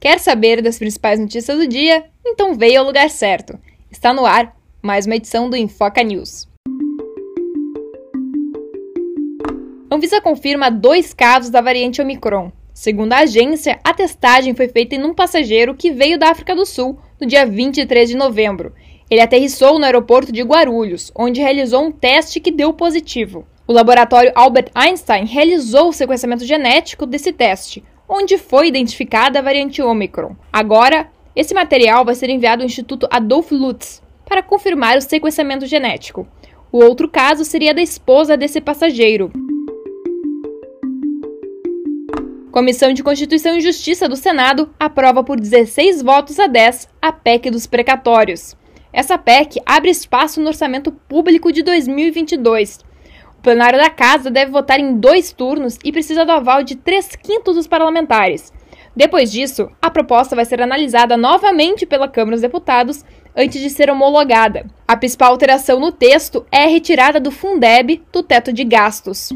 Quer saber das principais notícias do dia? Então veio ao lugar certo. Está no ar mais uma edição do Infoca News. Anvisa confirma dois casos da variante Omicron. Segundo a agência, a testagem foi feita em um passageiro que veio da África do Sul no dia 23 de novembro. Ele aterrissou no aeroporto de Guarulhos, onde realizou um teste que deu positivo. O laboratório Albert Einstein realizou o sequenciamento genético desse teste, onde foi identificada a variante Omicron. Agora, esse material vai ser enviado ao Instituto Adolf Lutz para confirmar o sequenciamento genético. O outro caso seria da esposa desse passageiro. Comissão de Constituição e Justiça do Senado aprova por 16 votos a 10 a PEC dos precatórios. Essa PEC abre espaço no orçamento público de 2022 o plenário da Casa deve votar em dois turnos e precisa do aval de três quintos dos parlamentares. Depois disso, a proposta vai ser analisada novamente pela Câmara dos Deputados antes de ser homologada. A principal alteração no texto é a retirada do Fundeb do teto de gastos.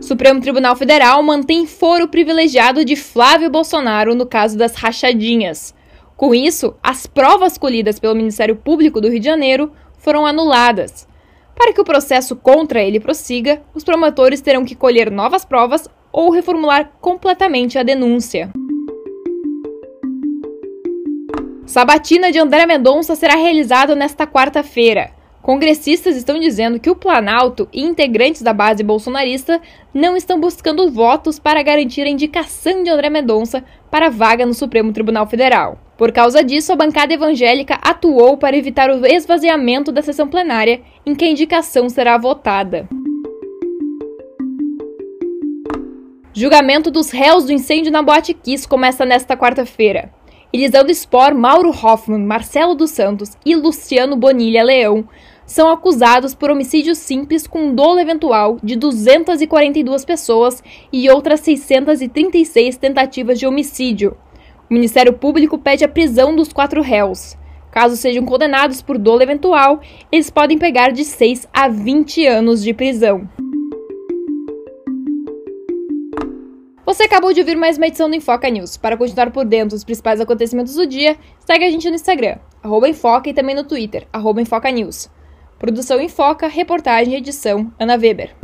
Supremo Tribunal Federal mantém foro privilegiado de Flávio Bolsonaro no caso das rachadinhas. Com isso, as provas colhidas pelo Ministério Público do Rio de Janeiro foram anuladas. Para que o processo contra ele prossiga, os promotores terão que colher novas provas ou reformular completamente a denúncia. Sabatina de André Mendonça será realizada nesta quarta-feira. Congressistas estão dizendo que o Planalto e integrantes da base bolsonarista não estão buscando votos para garantir a indicação de André Mendonça para a vaga no Supremo Tribunal Federal. Por causa disso, a bancada evangélica atuou para evitar o esvaziamento da sessão plenária em que a indicação será votada. Julgamento dos réus do incêndio na Boate Kiss começa nesta quarta-feira. Elisandro Spor, Mauro Hoffman, Marcelo dos Santos e Luciano Bonilha Leão são acusados por homicídio simples com dolo eventual de 242 pessoas e outras 636 tentativas de homicídio. O Ministério Público pede a prisão dos quatro réus. Caso sejam condenados por dolo eventual, eles podem pegar de 6 a 20 anos de prisão. Você acabou de ouvir mais uma edição do Enfoca News. Para continuar por dentro dos principais acontecimentos do dia, segue a gente no Instagram, Enfoca, e também no Twitter, Enfoca News. Produção em Foca, reportagem e edição Ana Weber.